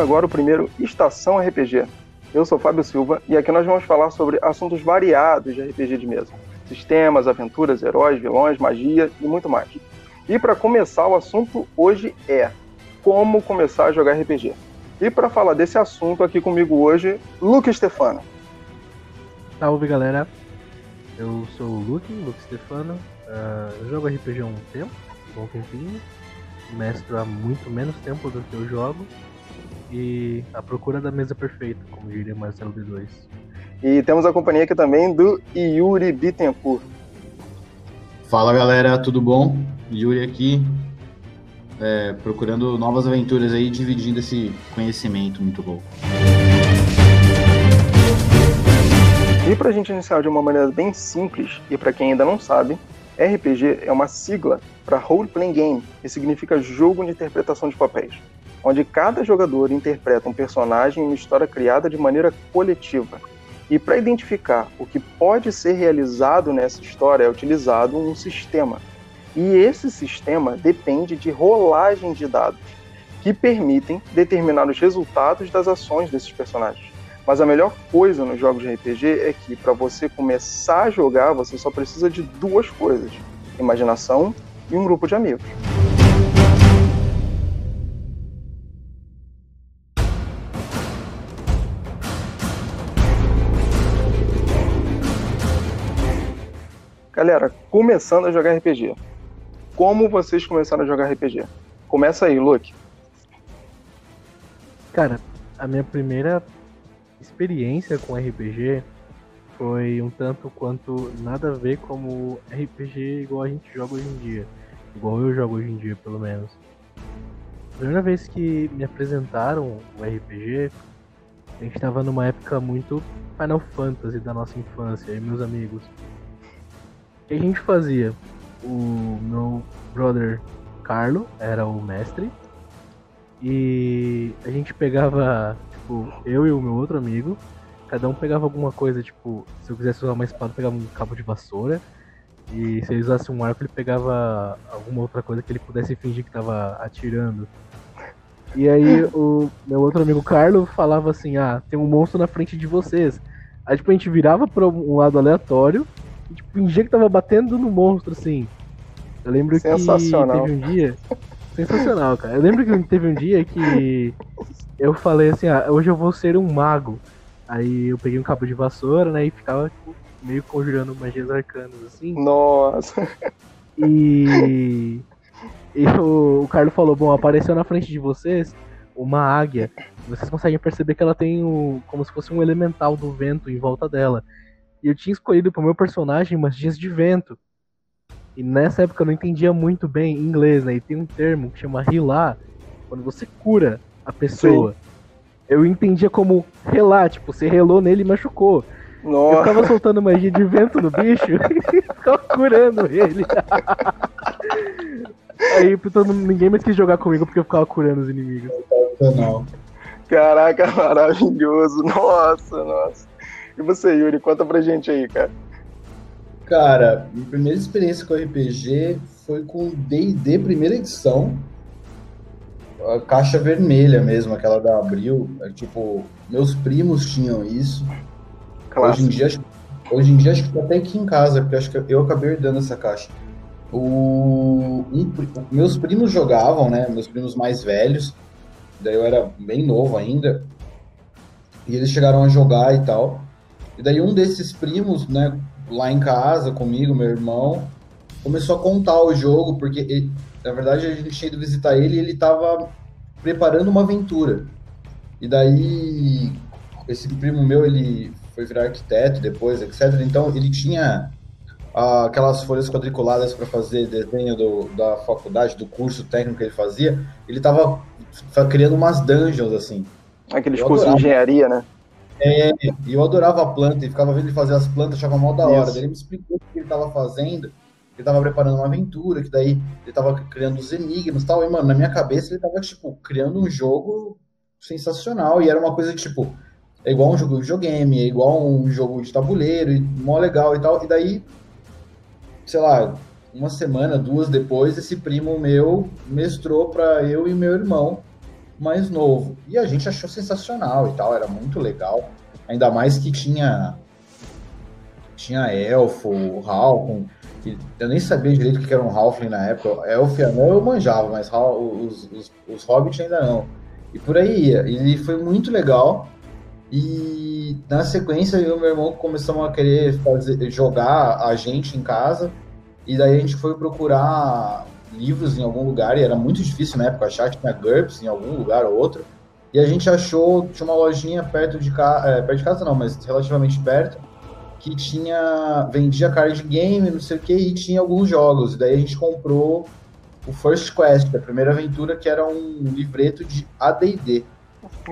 Começando agora o primeiro Estação RPG. Eu sou Fábio Silva e aqui nós vamos falar sobre assuntos variados de RPG de mesa: sistemas, aventuras, heróis, vilões, magia e muito mais. E para começar, o assunto hoje é como começar a jogar RPG. E para falar desse assunto aqui comigo hoje, Luke Stefano. Salve galera, eu sou o Luke, Luke Stefano. Uh, eu jogo RPG há um tempo, um bom tempinho. Mestro há muito menos tempo do que eu jogo. E a procura da mesa perfeita, como diria Marcelo D2. E temos a companhia aqui também do Yuri Bittencourt. Fala galera, tudo bom? Yuri aqui, é, procurando novas aventuras aí, dividindo esse conhecimento muito bom. E para a gente iniciar de uma maneira bem simples, e para quem ainda não sabe, RPG é uma sigla para Role Playing Game, que significa jogo de interpretação de papéis, onde cada jogador interpreta um personagem em uma história criada de maneira coletiva. E para identificar o que pode ser realizado nessa história é utilizado um sistema, e esse sistema depende de rolagem de dados, que permitem determinar os resultados das ações desses personagens. Mas a melhor coisa nos jogos de RPG é que para você começar a jogar, você só precisa de duas coisas: imaginação e um grupo de amigos. Galera, começando a jogar RPG como vocês começaram a jogar RPG. Começa aí, Luke. Cara, a minha primeira experiência com RPG foi um tanto quanto nada a ver como RPG igual a gente joga hoje em dia. Igual eu jogo hoje em dia, pelo menos. A primeira vez que me apresentaram o RPG, a gente tava numa época muito Final Fantasy da nossa infância, e meus amigos. Que a gente fazia? o meu brother Carlo era o mestre. E a gente pegava, tipo, eu e o meu outro amigo, cada um pegava alguma coisa, tipo, se eu quisesse usar uma espada, pegava um cabo de vassoura. E se ele usasse um arco, ele pegava alguma outra coisa que ele pudesse fingir que tava atirando. E aí o meu outro amigo Carlo falava assim, ah, tem um monstro na frente de vocês. Aí tipo, a gente virava para um lado aleatório tipo, fingia que tava batendo no monstro, assim. Eu lembro que teve um dia. Sensacional, cara. Eu lembro que teve um dia que eu falei assim, ah, hoje eu vou ser um mago. Aí eu peguei um cabo de vassoura, né, e ficava tipo, meio conjurando magias arcanas, assim. Nossa! E, e o, o Carlos falou, bom, apareceu na frente de vocês uma águia. Vocês conseguem perceber que ela tem o, como se fosse um elemental do vento em volta dela. E eu tinha escolhido pro meu personagem magias de vento. E nessa época eu não entendia muito bem inglês, né? E tem um termo que chama rilar, quando você cura a pessoa. Sim. Eu entendia como relar, tipo, você relou nele e machucou. Nossa. Eu ficava soltando magia de vento no bicho e ficava curando ele. Aí todo, ninguém mais quis jogar comigo porque eu ficava curando os inimigos. Não. Caraca, maravilhoso. Nossa, nossa. E você, Yuri, conta pra gente aí, cara. Cara, minha primeira experiência com RPG foi com D&D primeira edição. A caixa vermelha mesmo, aquela da Abril. É, tipo, meus primos tinham isso. Hoje em, dia, hoje em dia acho que tá até aqui em casa, porque acho que eu acabei herdando essa caixa. O, um, meus primos jogavam, né? Meus primos mais velhos. Daí eu era bem novo ainda. E eles chegaram a jogar e tal. E daí um desses primos, né, lá em casa comigo, meu irmão, começou a contar o jogo, porque ele, na verdade a gente tinha ido visitar ele e ele estava preparando uma aventura. E daí, esse primo meu, ele foi virar arquiteto depois, etc. Então ele tinha ah, aquelas folhas quadriculadas para fazer desenho do, da faculdade, do curso técnico que ele fazia. Ele estava criando umas dungeons assim. Aqueles cursos de engenharia, né? É, e eu adorava a planta e ficava vendo ele fazer as plantas, achava mal da hora. Daí ele me explicou o que ele estava fazendo, ele estava preparando uma aventura, que daí ele estava criando os enigmas e tal. E, mano, na minha cabeça ele estava tipo, criando um jogo sensacional. E era uma coisa que, tipo, é igual um jogo de videogame, é igual um jogo de tabuleiro, e mó legal e tal. E daí, sei lá, uma semana, duas depois, esse primo meu mestrou para eu e meu irmão mais novo. E a gente achou sensacional e tal, era muito legal. Ainda mais que tinha tinha elfo, Halcon, que eu nem sabia direito o que era um Halfling na época. Elf e anão eu manjava, mas os, os, os Hobbits ainda não. E por aí ia. Ele foi muito legal. E na sequência eu e meu irmão começamos a querer fazer, jogar a gente em casa. E daí a gente foi procurar livros em algum lugar, e era muito difícil na época achar, tinha GURPS em algum lugar ou outro. E a gente achou, tinha uma lojinha perto de casa, é, perto de casa não, mas relativamente perto, que tinha, vendia card game, não sei o que, e tinha alguns jogos. E daí a gente comprou o First Quest, a primeira aventura, que era um livreto de AD&D.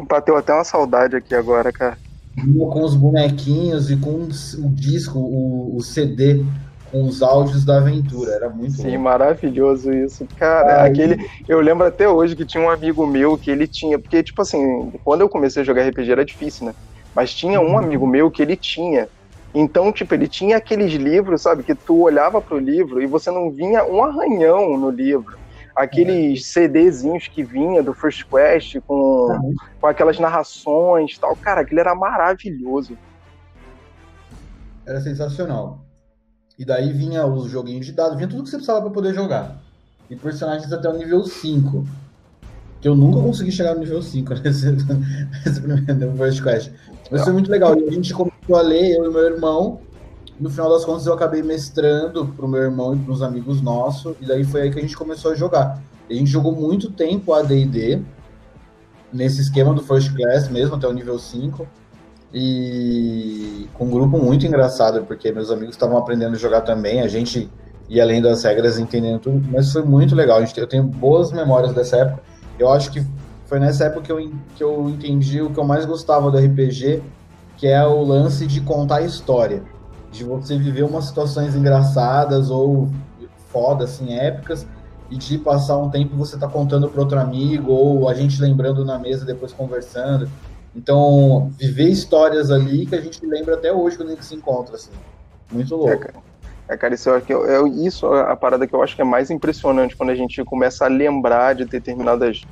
Bateu até uma saudade aqui agora, cara. Com os bonequinhos e com o disco, o, o CD com os áudios da aventura. Era muito Sim, bom. maravilhoso isso. Cara, Ai. aquele. Eu lembro até hoje que tinha um amigo meu que ele tinha. Porque, tipo assim, quando eu comecei a jogar RPG era difícil, né? Mas tinha um uhum. amigo meu que ele tinha. Então, tipo, ele tinha aqueles livros, sabe, que tu olhava pro livro e você não vinha um arranhão no livro. Aqueles uhum. CDzinhos que vinha do First Quest com, uhum. com aquelas narrações e tal. Cara, aquilo era maravilhoso. Era sensacional. E daí vinha os joguinhos de dados, vinha tudo que você precisava para poder jogar. E personagens até o nível 5. Que eu nunca consegui chegar no nível 5 nesse, nesse primeiro First Quest. Mas foi muito legal. A gente começou a ler, eu e meu irmão. No final das contas, eu acabei mestrando pro meu irmão e pros amigos nossos. E daí foi aí que a gente começou a jogar. a gente jogou muito tempo AD&D. Nesse esquema do First Class mesmo, até o nível 5 e com um grupo muito engraçado, porque meus amigos estavam aprendendo a jogar também, a gente ia além das regras, entendendo tudo, mas foi muito legal. Eu tenho boas memórias dessa época. Eu acho que foi nessa época que eu, que eu entendi o que eu mais gostava do RPG, que é o lance de contar história, de você viver umas situações engraçadas ou foda, assim, épicas, e de passar um tempo você tá contando para outro amigo, ou a gente lembrando na mesa depois conversando. Então, viver histórias ali que a gente lembra até hoje quando a gente se encontra, assim. Muito louco. É, cara. É, cara, isso, é, é, isso é a parada que eu acho que é mais impressionante quando a gente começa a lembrar de determinadas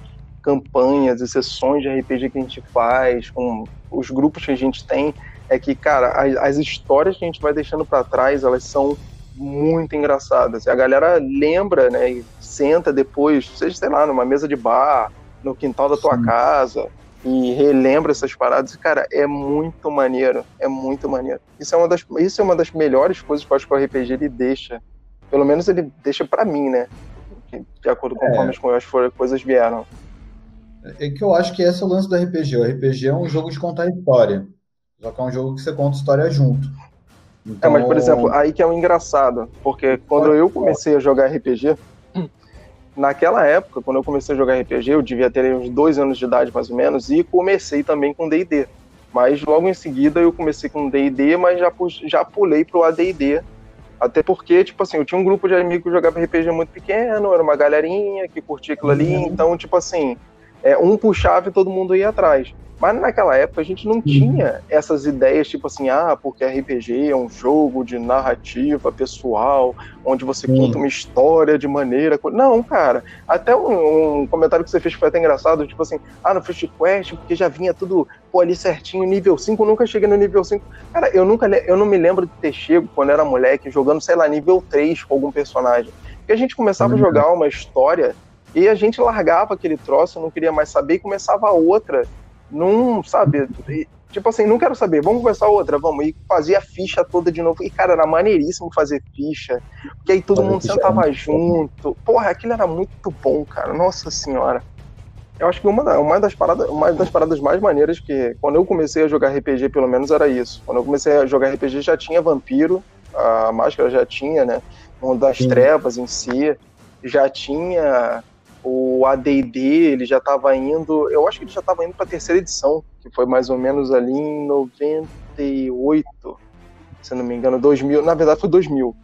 campanhas e sessões de RPG que a gente faz, com os grupos que a gente tem, é que, cara, as, as histórias que a gente vai deixando para trás, elas são muito engraçadas. A galera lembra, né, e senta depois, seja, sei lá, numa mesa de bar, no quintal da tua Sim. casa, e relembra essas paradas, cara, é muito maneiro, é muito maneiro. Isso é uma das, isso é uma das melhores coisas que eu acho que o RPG ele deixa, pelo menos ele deixa para mim, né? De acordo com é. como as coisas vieram. É que eu acho que esse é o lance do RPG. O RPG é um jogo de contar história. Só que é um jogo que você conta história junto. Então... É, mas por exemplo, aí que é o um engraçado, porque quando eu comecei a jogar RPG, naquela época, quando eu comecei a jogar RPG, eu devia ter uns dois anos de idade mais ou menos, e comecei também com D&D. Mas logo em seguida eu comecei com D&D, mas já, já pulei pro AD&D. Até porque, tipo assim, eu tinha um grupo de amigos que jogava RPG muito pequeno, era uma galerinha que curtia aquilo ali, uhum. então, tipo assim, é, um puxava e todo mundo ia atrás. Mas naquela época a gente não tinha essas ideias tipo assim, ah, porque RPG é um jogo de narrativa pessoal, onde você Sim. conta uma história de maneira. Não, cara. Até um, um, comentário que você fez foi até engraçado, tipo assim, ah, no First Quest, porque já vinha tudo pô, ali certinho, nível 5, eu nunca cheguei no nível 5. Cara, eu nunca eu não me lembro de ter chego quando era moleque, jogando, sei lá, nível 3 com algum personagem. Porque a gente começava uhum. a jogar uma história e a gente largava aquele troço, não queria mais saber, e começava outra não, sabe, tipo assim, não quero saber, vamos começar outra, vamos, e fazia a ficha toda de novo, e cara, era maneiríssimo fazer ficha, porque aí todo mundo sentava junto, porra, aquilo era muito bom, cara, nossa senhora. Eu acho que uma, uma, das paradas, uma das paradas mais maneiras que, quando eu comecei a jogar RPG, pelo menos era isso, quando eu comecei a jogar RPG já tinha vampiro, a máscara já tinha, né, um das Sim. trevas em si, já tinha o AD&D, ele já estava indo, eu acho que ele já estava indo para a terceira edição, que foi mais ou menos ali em 98, se não me engano, 2000, na verdade foi 2000.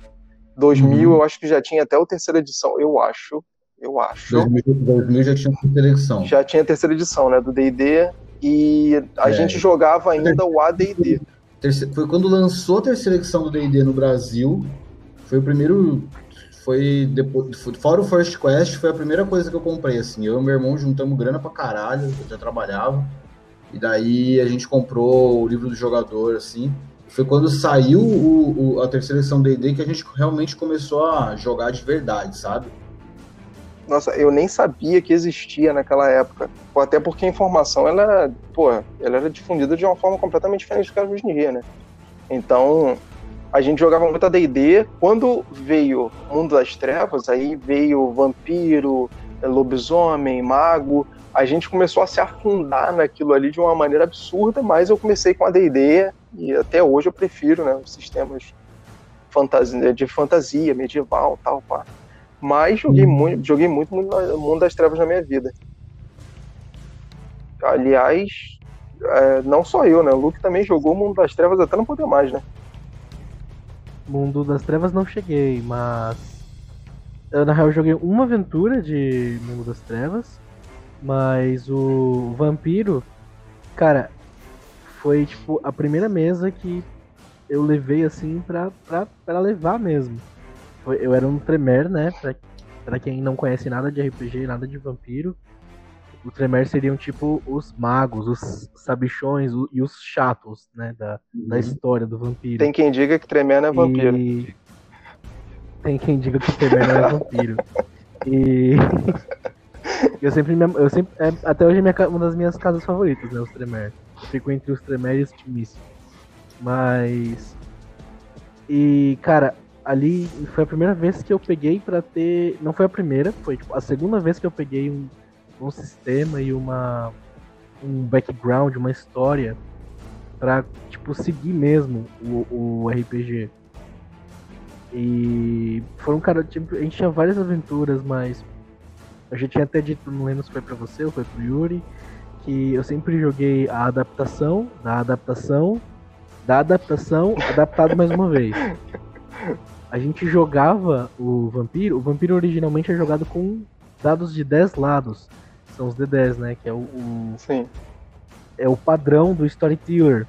2000 uhum. eu acho que já tinha até a terceira edição, eu acho, eu acho. 2000, 2000 já tinha a terceira edição. Já tinha a terceira edição, né, do D&D, e a é. gente jogava ainda o AD&D. Foi quando lançou a terceira edição do D&D no Brasil, foi o primeiro foi depois, fora o First Quest, foi a primeira coisa que eu comprei, assim. Eu e meu irmão juntamos grana pra caralho, eu já trabalhava. E daí a gente comprou o livro do jogador, assim. Foi quando saiu o, o, a terceira edição D&D que a gente realmente começou a jogar de verdade, sabe? Nossa, eu nem sabia que existia naquela época. Até porque a informação, ela, pô, ela era difundida de uma forma completamente diferente do que é hoje em né? Então, a gente jogava muito a D&D. Quando veio Mundo das Trevas, aí veio Vampiro, Lobisomem, Mago, a gente começou a se afundar naquilo ali de uma maneira absurda, mas eu comecei com a D&D e até hoje eu prefiro, né, os sistemas fantasia, de fantasia, medieval, tal, pá. Mas joguei uhum. muito, joguei muito Mundo das Trevas na minha vida. Aliás, é, não só eu, né? O Luke também jogou Mundo das Trevas até não poder mais, né? Mundo das Trevas não cheguei, mas. Eu, na real, joguei uma aventura de Mundo das Trevas, mas o Vampiro, cara, foi tipo a primeira mesa que eu levei assim pra, pra, pra levar mesmo. Foi, eu era um Tremer, né? Pra, pra quem não conhece nada de RPG, nada de vampiro. O Tremer seriam tipo os magos, os sabichões o, e os chatos, né? Da, uhum. da história do vampiro. Tem quem diga que Tremer não é vampiro. E... Tem quem diga que Tremer não é vampiro. E. eu sempre. Eu sempre é, até hoje é uma das minhas casas favoritas, né? Os Tremer. Eu fico entre os Tremer e os Timis. Mas. E, cara, ali foi a primeira vez que eu peguei para ter. Não foi a primeira, foi tipo, a segunda vez que eu peguei um um sistema e uma um background, uma história para tipo seguir mesmo o, o RPG. E foram cara, tipo, a gente tinha várias aventuras, mas eu já tinha até dito, não lembro se foi para você ou foi pro Yuri, que eu sempre joguei a adaptação, da adaptação, da adaptação, adaptado mais uma vez. A gente jogava o vampiro, o vampiro originalmente é jogado com dados de 10 lados são os D10, né? Que é o, o Sim. é o padrão do Storyteller.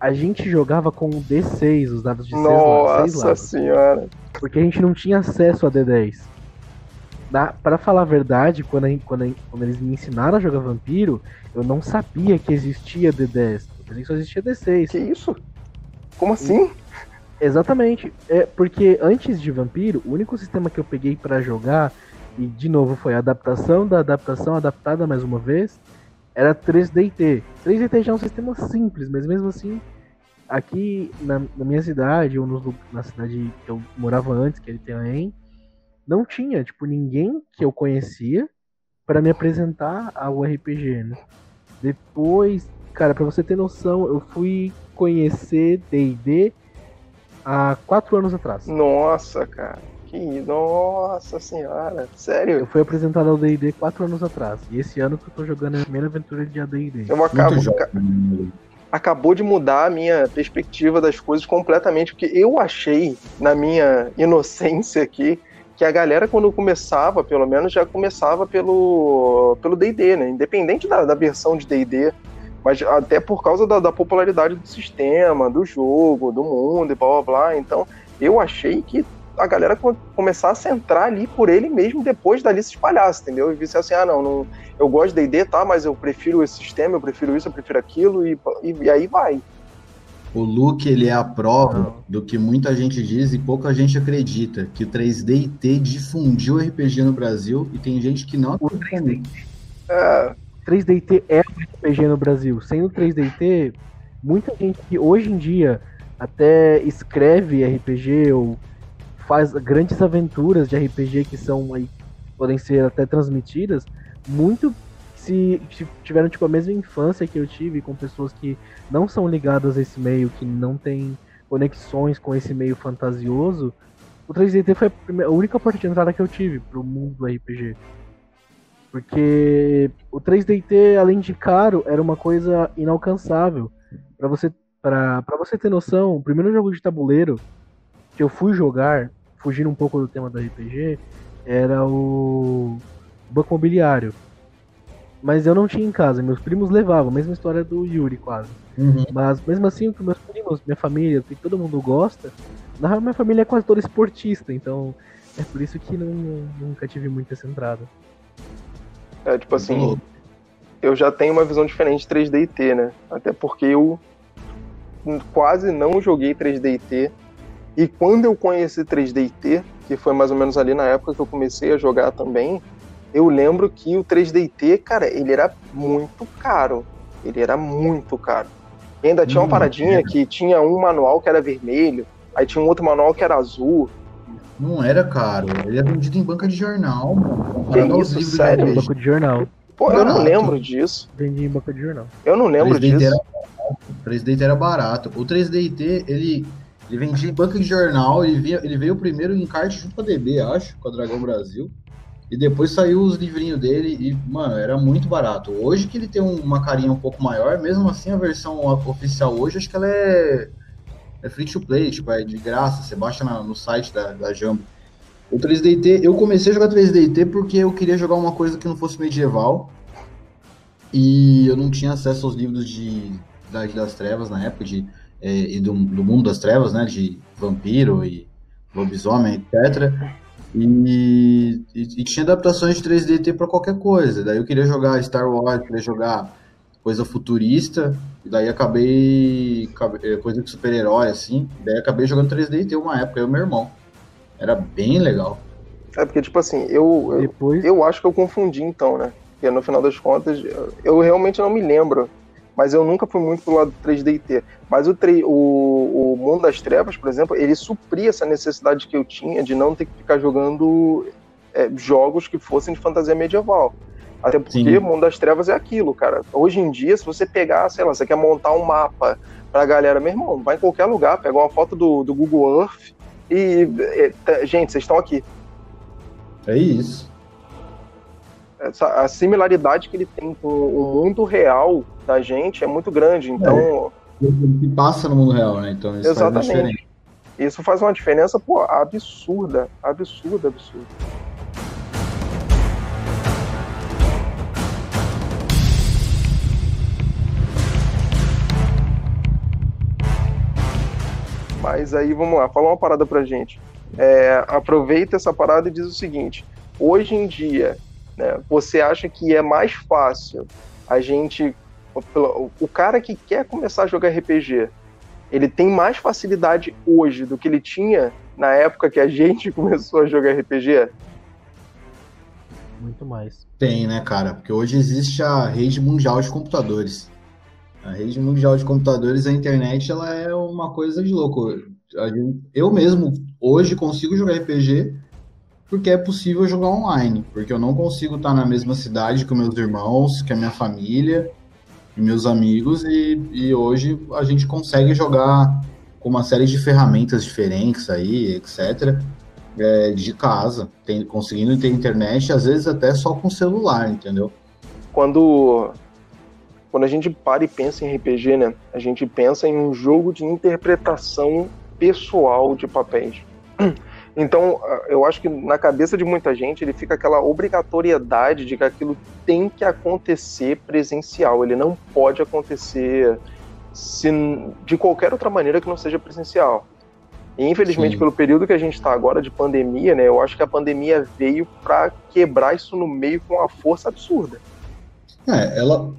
A gente jogava com o D6, os dados de 6 lados. Nossa senhora! Porque a gente não tinha acesso a D10. Na, pra falar a verdade, quando, a, quando, a, quando eles me ensinaram a jogar vampiro, eu não sabia que existia D10. Eu pensei que só existia D6. Que isso? Como assim? E, exatamente. É porque antes de vampiro, o único sistema que eu peguei para jogar e de novo foi a adaptação da adaptação adaptada mais uma vez, era 3DT. 3DT já é um sistema simples, mas mesmo assim, aqui na, na minha cidade, ou no, na cidade que eu morava antes, que é Itaém, não tinha, tipo, ninguém que eu conhecia para me apresentar ao RPG, né? Depois, cara, para você ter noção, eu fui conhecer D&D há quatro anos atrás. Nossa, cara. Que nossa senhora, sério? Eu fui apresentado ao D&D quatro anos atrás. E esse ano que eu tô jogando a primeira aventura de AD&D. Eu acabo... Acabou de mudar a minha perspectiva das coisas completamente, porque eu achei, na minha inocência aqui, que a galera, quando começava, pelo menos, já começava pelo pelo D&D, né? Independente da, da versão de D&D, mas até por causa da, da, popularidade do sistema, do jogo, do mundo e blá blá blá. Então, eu achei que a galera começar a centrar ali por ele mesmo depois dali se espalhasse, entendeu? E disse assim, ah, não, não eu gosto de D&D, tá, mas eu prefiro esse sistema, eu prefiro isso, eu prefiro aquilo, e, e, e aí vai. O Luke, ele é a prova do que muita gente diz e pouca gente acredita, que o 3D difundiu o RPG no Brasil e tem gente que não acredita. É... 3DT é o RPG no Brasil. Sendo 3DT, muita gente que hoje em dia até escreve RPG ou faz grandes aventuras de RPG que são aí podem ser até transmitidas, muito se, tiveram tipo a mesma infância que eu tive com pessoas que não são ligadas a esse meio, que não tem conexões com esse meio fantasioso, o 3DT foi a, primeira, a única porta de entrada que eu tive pro mundo do RPG. Porque o 3DT, além de caro, era uma coisa inalcançável. para você para você ter noção, o primeiro jogo de tabuleiro que eu fui jogar fugindo um pouco do tema do RPG, era o Banco Mobiliário. Mas eu não tinha em casa, meus primos levavam, mesma história do Yuri quase. Uhum. Mas mesmo assim, o que meus primos, minha família, que todo mundo gosta, na real minha família é quase toda esportista, então É por isso que não, nunca tive muita essa entrada. É, tipo assim, eu já tenho uma visão diferente de 3D e T, né? Até porque eu quase não joguei 3D e T. E quando eu conheci 3D e T, que foi mais ou menos ali na época que eu comecei a jogar também, eu lembro que o 3D e T, cara, ele era muito caro. Ele era muito caro. E ainda tinha uma hum, paradinha que tinha um manual que era vermelho, aí tinha um outro manual que era azul. Não era caro, ele é vendido em banca de jornal, mano. Que isso, sério? Em banca de jornal. Pô, eu não lembro disso. Vendi em banca de jornal. Eu não lembro 3D disso. Era, o 3D era barato. O 3DT, ele, ele vendia em banca de jornal, ele, via, ele veio primeiro em kart junto com a DB, acho, com a Dragão Brasil. E depois saiu os livrinhos dele e, mano, era muito barato. Hoje que ele tem uma carinha um pouco maior, mesmo assim a versão oficial hoje, acho que ela é, é free to play, tipo, é de graça, você baixa na, no site da, da Jumbo. O 3DT, eu comecei a jogar 3DT porque eu queria jogar uma coisa que não fosse medieval. E eu não tinha acesso aos livros de da das Trevas na época, de, é, e do, do mundo das trevas, né? De vampiro e lobisomem, etc. E, e, e, tinha adaptações de 3D para qualquer coisa. Daí eu queria jogar Star Wars, queria jogar coisa futurista, e daí acabei. É, coisa de super-herói, assim. Daí acabei jogando 3D uma época, eu e meu irmão. Era bem legal. É porque, tipo assim, eu, Depois... eu, eu acho que eu confundi então, né? Porque no final das contas, eu realmente não me lembro mas eu nunca fui muito pro lado do 3D e T. Mas o, o, o Mundo das Trevas, por exemplo, ele supria essa necessidade que eu tinha de não ter que ficar jogando é, jogos que fossem de fantasia medieval. Até porque Sim. Mundo das Trevas é aquilo, cara. Hoje em dia, se você pegar, sei lá, você quer montar um mapa pra galera, meu irmão, vai em qualquer lugar, pega uma foto do, do Google Earth e. e gente, vocês estão aqui. É isso essa, a similaridade que ele tem com o mundo real da gente é muito grande. Então. É, ele passa no mundo real, né? Então isso exatamente. Faz isso faz uma diferença, pô, absurda. Absurda, absurda. Mas aí vamos lá, fala uma parada pra gente. É, aproveita essa parada e diz o seguinte: hoje em dia, né? Você acha que é mais fácil a gente. O cara que quer começar a jogar RPG, ele tem mais facilidade hoje do que ele tinha na época que a gente começou a jogar RPG? Muito mais. Tem, né, cara? Porque hoje existe a rede mundial de computadores. A rede mundial de computadores, a internet, ela é uma coisa de louco. Eu mesmo, hoje, consigo jogar RPG porque é possível jogar online, porque eu não consigo estar na mesma cidade que meus irmãos, que a minha família e meus amigos, e, e hoje a gente consegue jogar com uma série de ferramentas diferentes aí, etc., é, de casa, tem, conseguindo ter internet, às vezes até só com celular, entendeu? Quando, quando a gente para e pensa em RPG, né, a gente pensa em um jogo de interpretação pessoal de papéis. Então, ah, eu acho que na cabeça de muita gente ele fica aquela obrigatoriedade de que aquilo tem que acontecer presencial. Ele não pode acontecer se, de qualquer outra maneira que não seja presencial. E, infelizmente, Sim. pelo período que a gente está agora de pandemia, né, eu acho que a pandemia veio para quebrar isso no meio com uma força absurda. É, ela,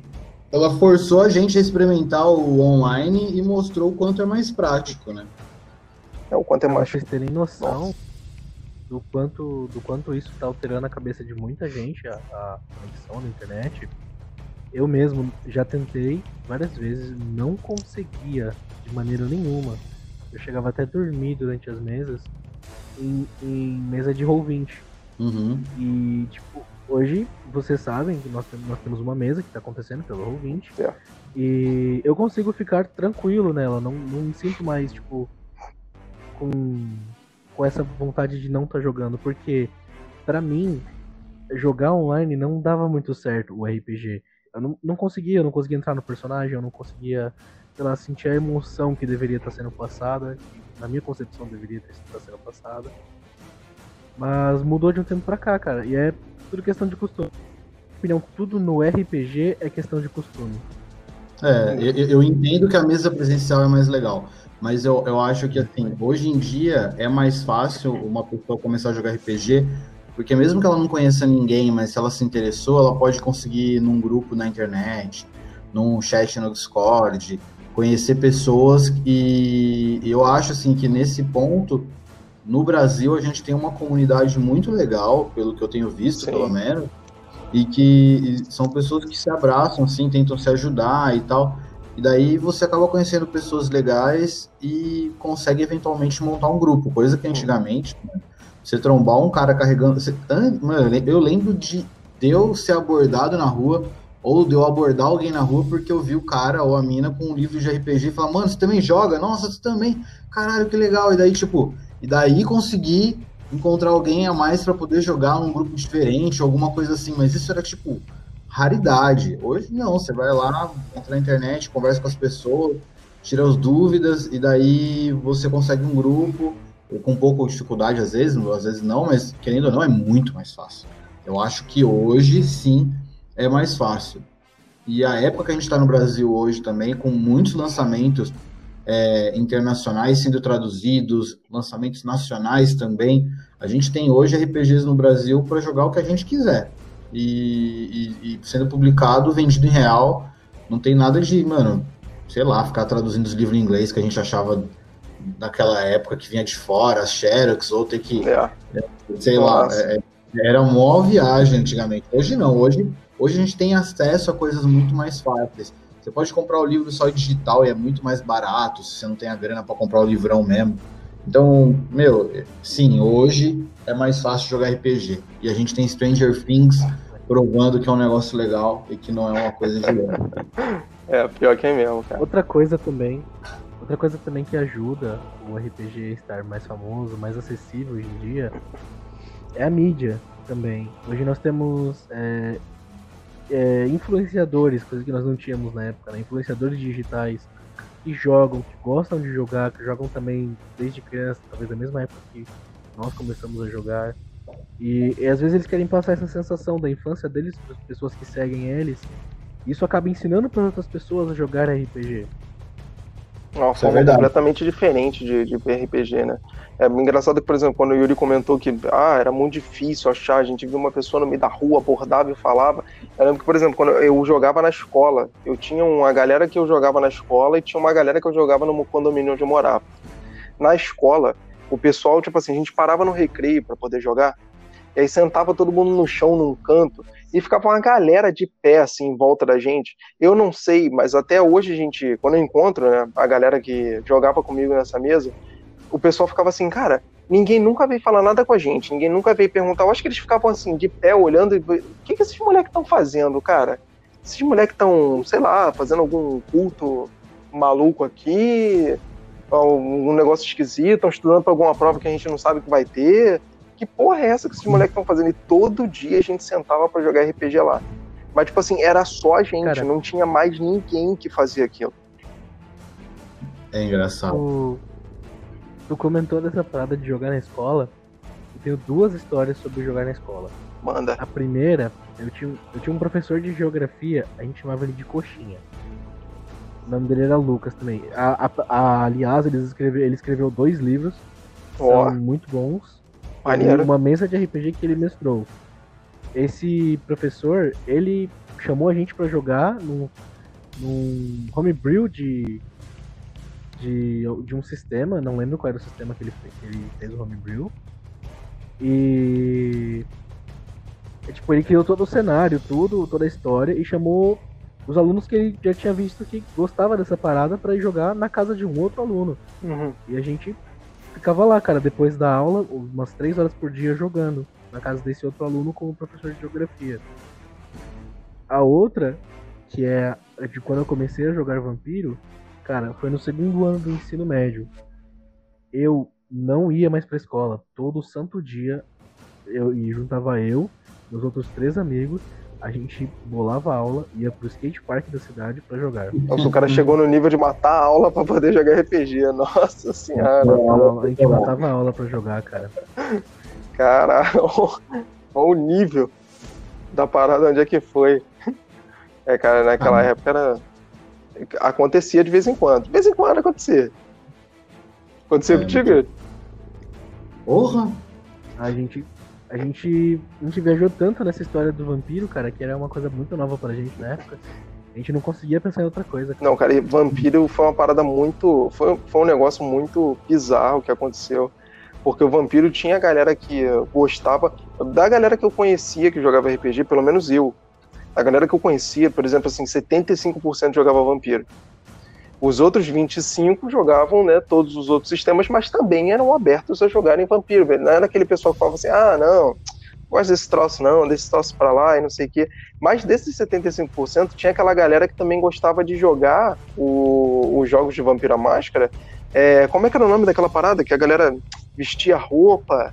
ela forçou a gente a experimentar o online e mostrou o quanto é mais prático, né? É o quanto é mais. Pra vocês terem noção do quanto, do quanto isso tá alterando a cabeça de muita gente, a, a conexão na internet. Eu mesmo já tentei várias vezes, não conseguia de maneira nenhuma. Eu chegava até a dormir durante as mesas em, em mesa de roll20. Uhum. E, tipo, hoje vocês sabem que nós, nós temos uma mesa que está acontecendo pelo Roll20. É. E eu consigo ficar tranquilo nela, não, não me sinto mais, tipo, com, com essa vontade de não estar tá jogando, porque para mim jogar online não dava muito certo o RPG. Eu não, não conseguia, eu não conseguia entrar no personagem, eu não conseguia, sei lá, sentir a emoção que deveria estar tá sendo passada, na minha concepção deveria estar tá sendo passada. Mas mudou de um tempo pra cá, cara, e é tudo questão de costume. opinião, tudo no RPG é questão de costume. É, eu, eu entendo que a mesa presencial é mais legal, mas eu, eu acho que, assim, hoje em dia é mais fácil uma pessoa começar a jogar RPG, porque mesmo que ela não conheça ninguém, mas se ela se interessou, ela pode conseguir num grupo na internet, num chat no Discord, conhecer pessoas e eu acho, assim, que nesse ponto, no Brasil, a gente tem uma comunidade muito legal, pelo que eu tenho visto, Sim. pelo menos, e que são pessoas que se abraçam, assim, tentam se ajudar e tal. E daí você acaba conhecendo pessoas legais e consegue eventualmente montar um grupo, coisa que antigamente né, você trombar um cara carregando. Você, mano, eu lembro de eu ser abordado na rua ou de eu abordar alguém na rua porque eu vi o cara ou a mina com um livro de RPG e falar, mano, você também joga? Nossa, você também? Caralho, que legal. E daí, tipo, e daí conseguir encontrar alguém a mais para poder jogar num grupo diferente, alguma coisa assim, mas isso era tipo raridade. Hoje não, você vai lá, entra na internet, conversa com as pessoas, tira as dúvidas e daí você consegue um grupo com um pouco de dificuldade às vezes, às vezes não, mas querendo ou não é muito mais fácil. Eu acho que hoje sim é mais fácil. E a época que a gente está no Brasil hoje também, com muitos lançamentos é, internacionais sendo traduzidos, lançamentos nacionais também. A gente tem hoje RPGs no Brasil para jogar o que a gente quiser. E, e, e, sendo publicado, vendido em real, não tem nada de, mano, sei lá, ficar traduzindo os livros em inglês que a gente achava naquela época que vinha de fora, as Xerox, ou ter que, é. sei Nossa. lá, é, era uma viagem antigamente. Hoje não, hoje, hoje a gente tem acesso a coisas muito mais fáceis. Você pode comprar o livro só digital e é muito mais barato se você não tem a grana para comprar o livrão mesmo. Então, meu, sim, hoje é mais fácil jogar RPG. E a gente tem Stranger Things provando que é um negócio legal e que não é uma coisa de É, pior que é mesmo, cara. Outra coisa também, outra coisa também que ajuda o RPG a estar mais famoso, mais acessível hoje em dia, é a mídia também. Hoje nós temos é, é, influenciadores, coisa que nós não tínhamos na época, né? Influenciadores digitais que jogam, que gostam de jogar, que jogam também desde criança, talvez da mesma época que nós começamos a jogar. E, e às vezes eles querem passar essa sensação da infância deles para as pessoas que seguem eles. Isso acaba ensinando para outras pessoas a jogar RPG. Uma forma é completamente diferente de, de RPG, né? É engraçado que, por exemplo, quando o Yuri comentou que ah, era muito difícil achar, a gente viu uma pessoa no meio da rua, abordava e falava. Eu lembro que, por exemplo, quando eu jogava na escola, eu tinha uma galera que eu jogava na escola e tinha uma galera que eu jogava no condomínio onde eu morava. Na escola, o pessoal, tipo assim, a gente parava no recreio para poder jogar, e aí sentava todo mundo no chão, num canto, e ficava uma galera de pé, assim, em volta da gente. Eu não sei, mas até hoje a gente, quando eu encontro, né, a galera que jogava comigo nessa mesa, o pessoal ficava assim, cara, ninguém nunca veio falar nada com a gente, ninguém nunca veio perguntar. Eu acho que eles ficavam assim, de pé, olhando, e o que, que esses moleques estão fazendo, cara? Esses moleques estão, sei lá, fazendo algum culto maluco aqui, um negócio esquisito, estão estudando para alguma prova que a gente não sabe que vai ter. Que porra é essa que esses moleques estão fazendo? E todo dia a gente sentava para jogar RPG lá. Mas, tipo assim, era só a gente, Cara, não tinha mais ninguém que fazia aquilo. É engraçado. O, Tu comentou dessa parada de jogar na escola. Eu tenho duas histórias sobre jogar na escola. Manda. A primeira, eu tinha, eu tinha um professor de geografia, a gente chamava ele de Coxinha. O nome dele era Lucas também. A, a, a, aliás, ele escreveu, ele escreveu dois livros. Oh. São muito bons. Maneiro. Uma mesa de RPG que ele mestrou. Esse professor, ele chamou a gente para jogar num, num homebrew de de, de um sistema, não lembro qual era o sistema que ele fez, que ele fez o homebrew. E. É, tipo, ele criou todo o cenário, tudo, toda a história, e chamou os alunos que ele já tinha visto que gostava dessa parada para ir jogar na casa de um outro aluno. Uhum. E a gente ficava lá, cara, depois da aula, umas três horas por dia jogando na casa desse outro aluno com o professor de geografia. A outra, que é de quando eu comecei a jogar Vampiro, Cara, foi no segundo ano do ensino médio. Eu não ia mais pra escola. Todo santo dia eu e juntava eu, meus outros três amigos, a gente bolava a aula, ia pro skate park da cidade para jogar. Nossa, o cara chegou no nível de matar a aula para poder jogar RPG. Nossa senhora. a gente matava a aula para jogar, cara. Caralho, olha o nível da parada onde é que foi. É, cara, naquela ah, época era Acontecia de vez em quando. De vez em quando acontecia. Aconteceu É, contigo? Porra! A gente, a gente, a gente viajou tanto nessa história do vampiro, cara, que era uma coisa muito nova pra gente na época. A gente não conseguia pensar em outra coisa. Não, cara, e vampiro foi uma parada muito. Foi, foi um negócio muito bizarro que aconteceu. Porque o vampiro tinha a galera que gostava. Da galera que eu conhecia que jogava RPG, pelo menos eu. A galera que eu conhecia, por exemplo, assim, 75% jogava vampiro. Os outros 25 jogavam, né, todos os outros sistemas, mas também eram abertos a jogarem vampiro, velho. Não era aquele pessoal que falava assim, ah, não, gosto desse troço não, desse troço pra lá e não sei o quê. Mas desses 75%, tinha aquela galera que também gostava de jogar o- os jogos de Vampira Máscara. É, como é que era o nome daquela parada? Que a galera vestia roupa.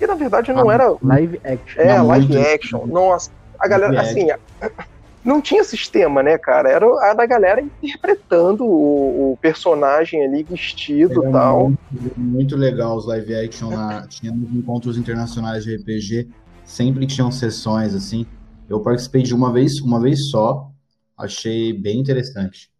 E na verdade não Ah, era. Live action. É, Não, live action. Nossa, a galera, assim, não tinha sistema, né, cara? Era a da galera interpretando o, o personagem ali vestido e tal. Muito, muito legal os live action lá. Tinha encontros internacionais de RPG, sempre tinham sessões assim. Eu participei de uma vez, uma vez só. Achei bem interessante.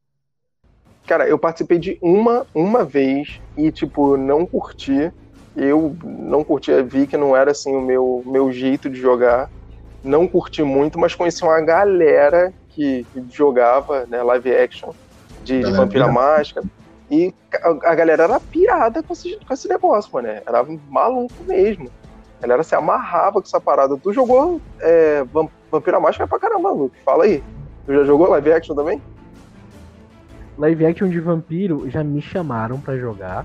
Cara, eu participei de uma, uma vez e, tipo, não curti. Eu não curti, vi que não era, assim, o meu, meu jeito de jogar. Não curti muito, mas conheci uma galera que, jogava, né, live action de, de Vampira. Máscara. E a, a galera era pirada com esse, com esse negócio, mano. Era maluco mesmo. A galera se amarrava com essa parada. Tu jogou é, Vam- Vampira Máscara pra caramba, Luke. Fala aí. Tu já jogou live action também? Live action de vampiro já me chamaram pra jogar,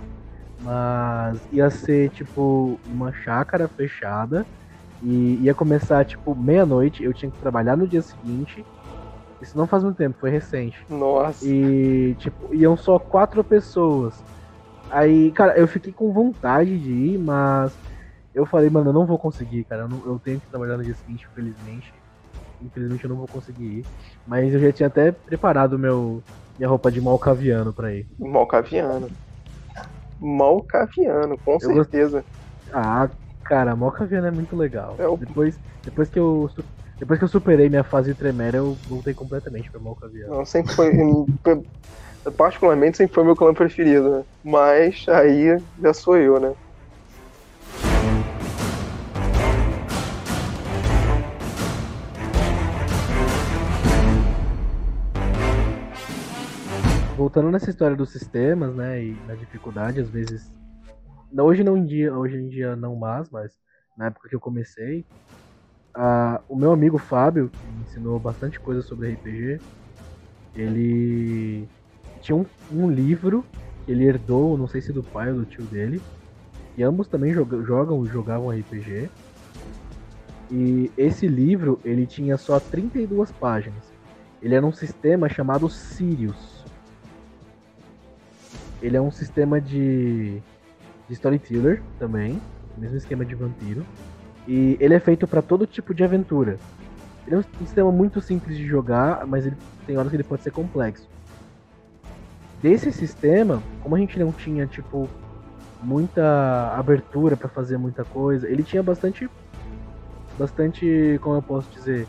mas ia ser tipo uma chácara fechada e ia começar tipo meia-noite, eu tinha que trabalhar no dia seguinte. Isso não faz muito tempo, foi recente. Nossa. E tipo, iam só quatro pessoas. Aí, cara, eu fiquei com vontade de ir, mas eu falei, mano, eu não vou conseguir, cara. Eu, não- eu tenho que trabalhar no dia seguinte, infelizmente. Infelizmente eu não vou conseguir ir. Mas eu já tinha até preparado meu, minha roupa de malcaviano pra ir. Malcaviano. Malcaviano, com Eu certeza. Ah, cara, malcaviano é muito legal. É o- Depois, depois que eu depois que eu superei minha fase de tremera, eu voltei completamente pra malcaviano. Não, sempre foi. Particularmente sempre foi meu clã preferido, né? Mas aí já sou eu, né? Voltando nessa história dos sistemas, né, e na dificuldade, às vezes, hoje não em dia, hoje em dia não mais, mas na época que eu comecei, ah, o meu amigo Fábio, que me ensinou bastante coisa sobre RPG, ele tinha um, um livro que ele herdou, não sei se do pai ou do tio dele, e ambos também joga- jogam jogavam RPG. E esse livro, ele tinha só 32 páginas. Ele era um sistema chamado Sirius. Ele é um sistema de, de storyteller também, mesmo esquema de vampiro. E ele é feito para todo tipo de aventura. Ele é um sistema muito simples de jogar, mas ele tem horas que ele pode ser complexo. Desse sistema, como a gente não tinha tipo muita abertura para fazer muita coisa, ele tinha bastante bastante, como eu posso dizer,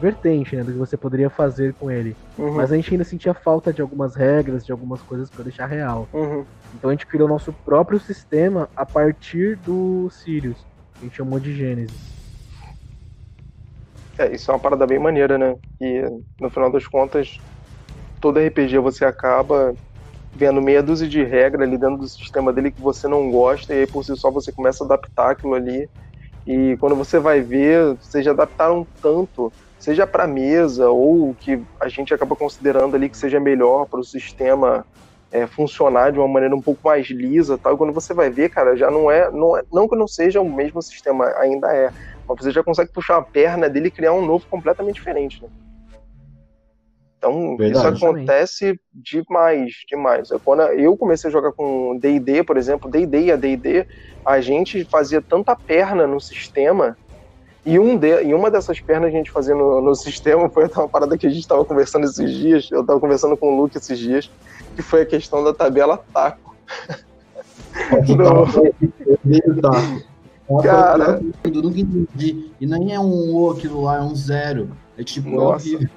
vertente, né, do que você poderia fazer com ele. Uhum, Mas a gente ainda sentia falta de algumas regras, de algumas coisas para deixar real. uhum. Então a gente criou nosso próprio sistema a partir do Sirius, a gente chamou de Gênesis. É, isso é uma parada bem maneira, né? E no final das contas, todo RPG você acaba vendo meia dúzia de regras ali dentro do sistema dele que você não gosta, e aí por si só você começa a adaptar aquilo ali. E quando você vai ver, vocês já adaptaram tanto, seja para mesa ou que a gente acaba considerando ali que seja melhor para o sistema é, funcionar de uma maneira um pouco mais lisa, tal. E quando você vai ver, cara, já não é, não é, não que não seja o mesmo sistema, ainda é, mas você já consegue puxar a perna dele e criar um novo completamente diferente, né? Então, Verdade. isso acontece demais, demais. É Quando eu comecei a jogar com D&D, por exemplo, D&D e a D&D, a gente fazia tanta perna no sistema e, um de, e uma dessas pernas que a gente fazia no, no sistema foi uma parada que a gente estava conversando esses dias, eu estava conversando com o Luke esses dias, que foi a questão da tabela taco. No- Tá. Cara. Eu nunca entendi. E nem é um O aquilo lá, é um zero. É tipo, é Nossa.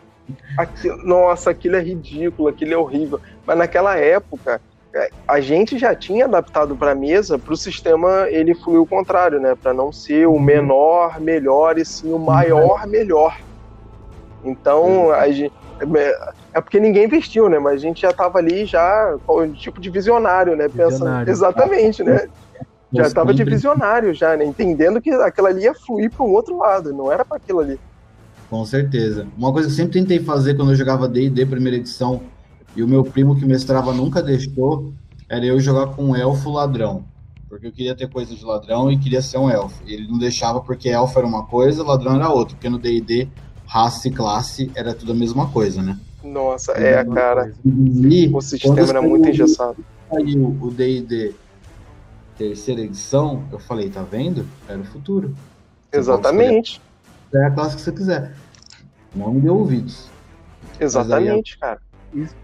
Aquilo, nossa, aquilo é ridículo, aquilo é horrível. Mas naquela época, é, a gente já tinha adaptado para a mesa para o sistema ele fluir o contrário, né? Para não ser o uhum. menor melhor e sim o maior uhum. melhor. Então, a gente, é, porque ninguém investiu, né? Mas a gente já estava ali já tipo de visionário, né? Visionário. Pensando exatamente, né? Já estava de visionário já, né? Entendendo que aquilo ali ia fluir para um outro lado, não era para aquilo ali. Com certeza. Uma coisa que eu sempre tentei fazer quando eu jogava D&D primeira edição e o meu primo que mestrava nunca deixou era eu jogar com um elfo ladrão. Porque eu queria ter coisa de ladrão e queria ser um elfo. E ele não deixava porque elfo era uma coisa, ladrão era outra. Porque no D&D, raça e classe era tudo a mesma coisa, né? Nossa, é, cara. E, o sistema era muito engessado. Aí o D&D terceira edição, eu falei, tá vendo? Era o futuro. Você Exatamente. É a classe que você quiser. Não me deu ouvidos. Exatamente, aí, cara. Isso,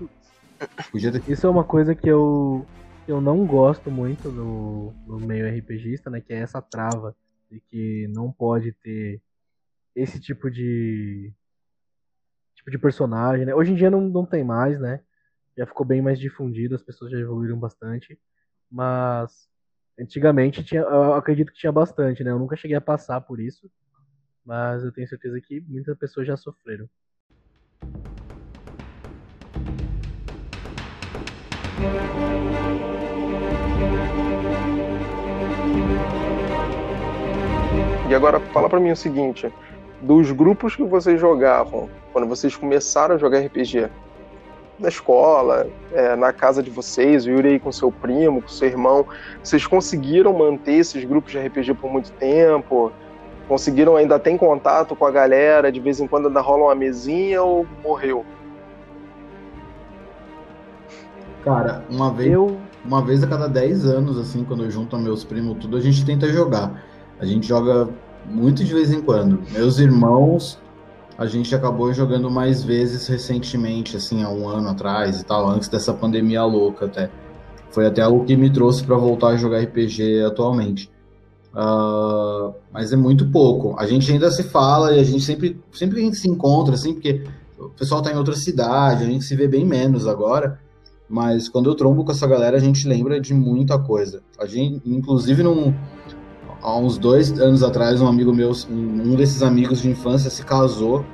isso é uma coisa que eu, eu não gosto muito no, no meio RPGista, né? Que é essa trava de que não pode ter esse tipo de tipo de personagem, né? Hoje em dia não, não tem mais, né? Já ficou bem mais difundido, as pessoas já evoluíram bastante. Mas Antigamente tinha, eu acredito que tinha bastante, né? Eu nunca cheguei a passar por isso, mas eu tenho certeza que muitas pessoas já sofreram. E agora fala para mim o seguinte, dos grupos que vocês jogavam quando vocês começaram a jogar RPG, na escola, é, na casa de vocês, o Yuri aí com seu primo, com seu irmão, vocês conseguiram manter esses grupos de RPG por muito tempo? Conseguiram ainda ter contato com a galera? De vez em quando ainda rola uma mesinha ou morreu? Cara, uma vez, eu... uma vez a cada 10 anos, assim, quando eu junto meus primos, tudo, a gente tenta jogar. A gente joga muito de vez em quando. Meus irmãos a gente acabou jogando mais vezes recentemente, assim, há um ano atrás e tal, antes dessa pandemia louca até. Foi até algo que me trouxe para voltar a jogar RPG atualmente. Uh, mas é muito pouco. A gente ainda se fala e a gente sempre, sempre a gente se encontra, assim, porque o pessoal tá em outra cidade, a gente se vê bem menos agora. Mas quando eu trombo com essa galera, a gente lembra de muita coisa. A gente, inclusive, num, há uns dois anos atrás, um amigo meu, um desses amigos de infância, se casou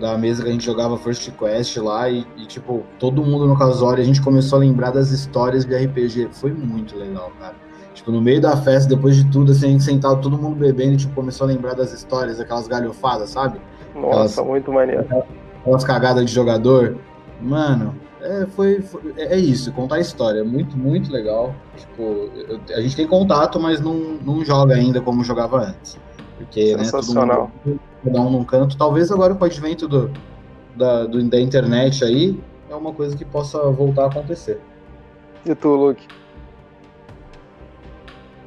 da mesa que a gente jogava First Quest lá e, e, tipo, todo mundo no casório, a gente começou a lembrar das histórias de RPG. Foi muito legal, cara. Tipo, no meio da festa, depois de tudo, assim, a gente sentado, todo mundo bebendo e, tipo, começou a lembrar das histórias, aquelas galhofadas, sabe? Nossa, aquelas, muito maneiro. Aquelas cagadas de jogador. Mano, é, foi, foi, é, é isso, contar a história. Muito, muito legal. Tipo, eu, a gente tem contato, mas não, não joga ainda como jogava antes. Porque, Sensacional. né, todo mundo, cada um num canto. Talvez agora com o advento do, da, do, da internet aí, é uma coisa que possa voltar a acontecer. E tu, Luke?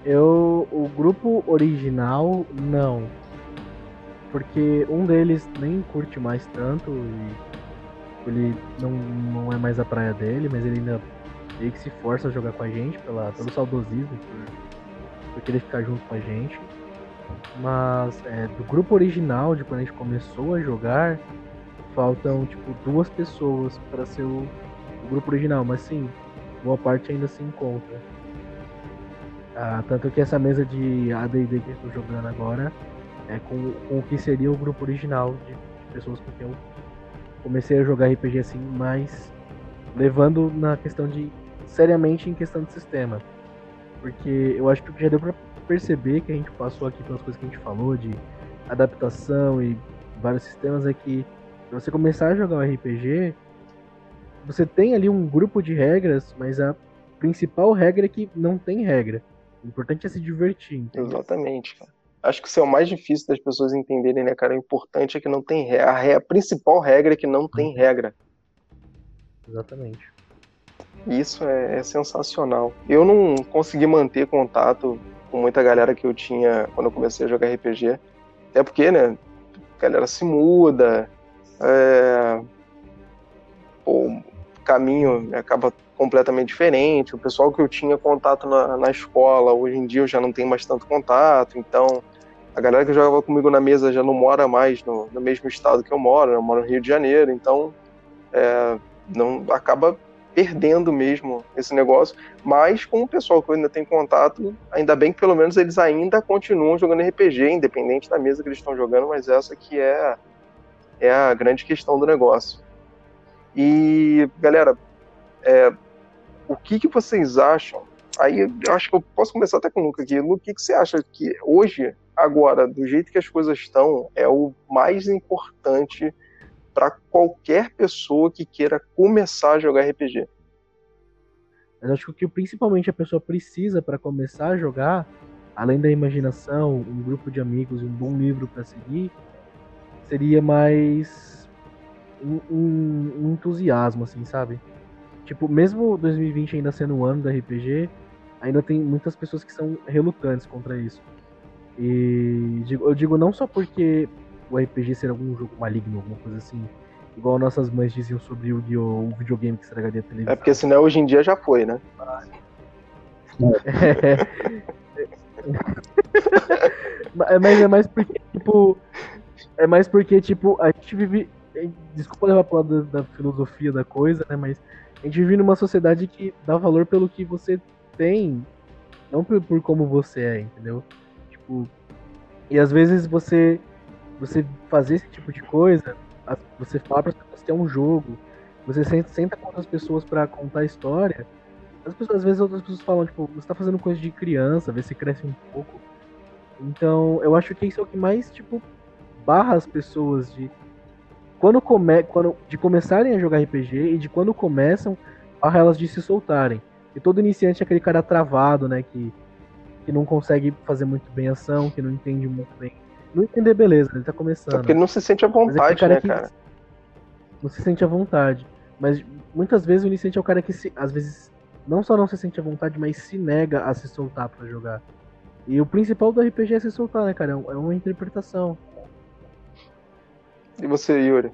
Eu, o grupo original, não. Porque um deles nem curte mais tanto e ele não, não é mais a praia dele, mas ele ainda meio que se força a jogar com a gente pela, pelo saudosismo, por, querer ficar junto com a gente. Mas é, do grupo original, de quando a gente começou a jogar, faltam tipo duas pessoas para ser o, o, grupo original, mas sim, boa parte ainda se encontra. Ah, tanto que essa mesa de AD&D que eu estou jogando agora é com, com o que seria o grupo original de, de pessoas quem eu comecei a jogar RPG assim, mas levando na questão de seriamente em questão de sistema. Porque eu acho que já deu para perceber que a gente passou aqui pelas coisas que a gente falou de adaptação e vários sistemas é que pra você começar a jogar um RPG, você tem ali um grupo de regras, mas a principal regra é que não tem regra. O importante é se divertir. Entendeu? Exatamente, cara acho que isso é o mais difícil das pessoas entenderem, né, cara? O importante é que não tem regra. A, a principal regra é que não tem regra. Exatamente. Isso é, é, sensacional. Eu não consegui manter contato com muita galera que eu tinha quando eu comecei a jogar RPG. Até porque, né, a galera se muda, é... O caminho acaba completamente diferente. O pessoal que eu tinha contato na, na escola, hoje em dia eu já não tenho mais tanto contato, então a galera que jogava comigo na mesa já não mora mais no, no mesmo estado que eu moro, eu moro no Rio de Janeiro, então é, não acaba perdendo mesmo esse negócio, mas com o pessoal que eu ainda tenho contato, ainda bem que pelo menos eles ainda continuam jogando RPG, independente da mesa que eles estão jogando, mas essa que é, é a grande questão do negócio. E, galera, é, o que, que vocês acham? Aí eu acho que eu posso começar até com o Luca aqui. Luca, o que, que você acha que hoje Agora, do jeito que as coisas estão, é o mais importante para qualquer pessoa que queira começar a jogar RPG. Mas acho que o que principalmente a pessoa precisa para começar a jogar, além da imaginação, um grupo de amigos e um bom livro para seguir, seria mais um, um, um, entusiasmo, assim, sabe? Tipo, mesmo 2020 ainda sendo o ano do RPG, ainda tem muitas pessoas que são relutantes contra isso. E eu digo não só porque o RPG ser algum jogo maligno, alguma coisa assim, igual nossas mães diziam sobre o, o videogame que estragaria a televisão. É porque senão hoje em dia já foi, né? É. Mas é mais porque, tipo. É mais porque, tipo, a gente vive. Desculpa levar pro lado da, da filosofia da coisa, né? Mas a gente vive numa sociedade que dá valor pelo que você tem, não por, por como você é, entendeu? Tipo, e às vezes você você fazer esse tipo de coisa, você fala para pessoas que é um jogo, você senta, senta com outras pessoas para contar a história. As pessoas, às vezes outras pessoas falam, tipo, você tá fazendo coisa de criança, vê se cresce um pouco. Então, eu acho que isso é o que mais, tipo, barra as pessoas de quando come, quando de começarem a jogar RPG e de quando começam, barra elas de se soltarem. E todo iniciante é aquele cara travado, né, que que não consegue fazer muito bem a ação, que não entende muito bem. Não entender, beleza, ele tá começando. É porque ele não se sente à vontade, é cara né, cara? Não se sente à vontade. Mas muitas vezes o iniciante é o cara que se, às vezes não só não se sente à vontade, mas se nega a se soltar para jogar. E o principal do RPG é se soltar, né, cara? É, é uma interpretação. E você, Yuri?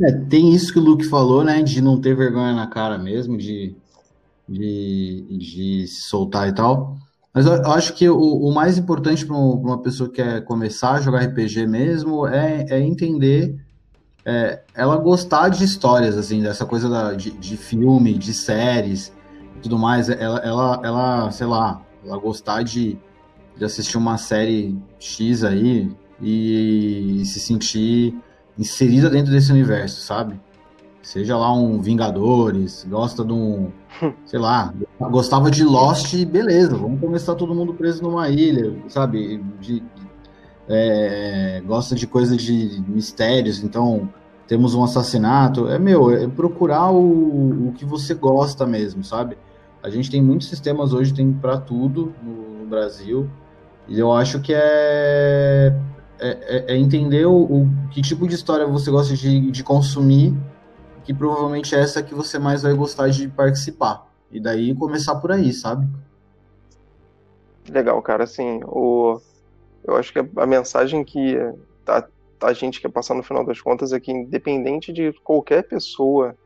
É, tem isso que o Luke falou, né? De não ter vergonha na cara mesmo, de de, de se soltar e tal. Mas eu, acho que o, o mais importante para uma pessoa que quer começar a jogar RPG mesmo é, é entender, é, ela gostar de histórias, assim, dessa coisa da, de, de filme, de séries tudo mais. Ela, ela, ela, sei lá, ela gostar de, de assistir uma série X aí e, e se sentir inserida dentro desse universo, sabe? Seja lá um Vingadores, gosta de um sei lá, gostava de Lost, beleza, vamos começar todo mundo preso numa ilha, sabe? De, é, gosta de coisas de mistérios, então temos um assassinato. É meu, é procurar o, o que você gosta mesmo, sabe? A gente tem muitos sistemas hoje, tem para tudo no, no, Brasil, e eu acho que é, é, é entender o, o, que tipo de história você gosta de, de consumir que provavelmente é essa que você mais vai gostar de participar. E daí começar por aí, sabe? Legal, cara. Assim, o... eu acho que a mensagem que a, a gente quer passar no final das contas é que, independente de qualquer pessoa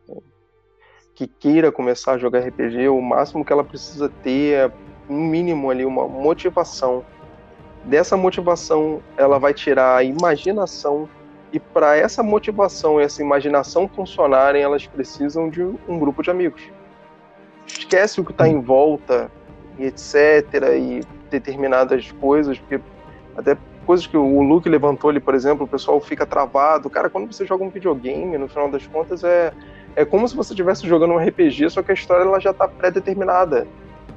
que queira começar a jogar RPG, o máximo que ela precisa ter é, no mínimo, ali, uma motivação. Dessa motivação, ela vai tirar a imaginação e para essa motivação e essa imaginação funcionarem, elas precisam de um grupo de amigos. Esquece o que está em volta e etc. e determinadas coisas, porque até coisas que o Luke levantou ali, por exemplo, o pessoal fica travado. Cara, quando você joga um videogame, no final das contas, é, é como se você estivesse jogando um RPG, só que a história ela já está pré-determinada.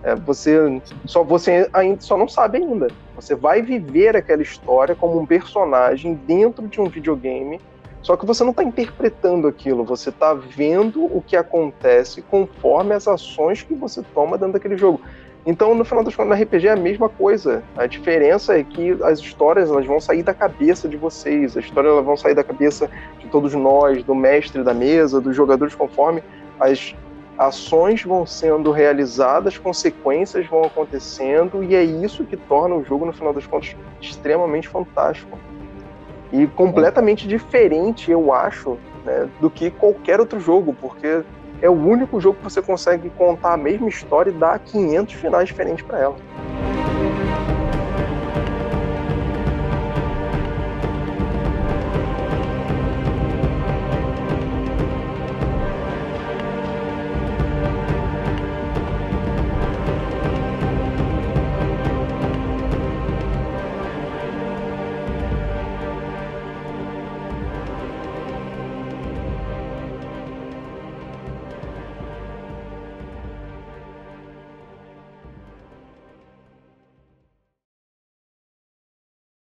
É, você só você ainda só não sabe ainda. Você vai viver aquela história como um personagem dentro de um videogame, só que você não está interpretando aquilo, você está vendo o que acontece conforme as ações que você toma dentro daquele jogo. Então, no final das contas, no RPG é a mesma coisa. A diferença é que as histórias elas vão sair da cabeça de vocês, as histórias elas vão sair da cabeça de todos nós, do mestre da mesa, dos jogadores, conforme as ações vão sendo realizadas, consequências vão acontecendo, e é isso que torna o jogo, no final das contas, extremamente fantástico. E completamente diferente, eu acho, né, do que qualquer outro jogo, porque é o único jogo que você consegue contar a mesma história e dar 500 finais diferentes para ela.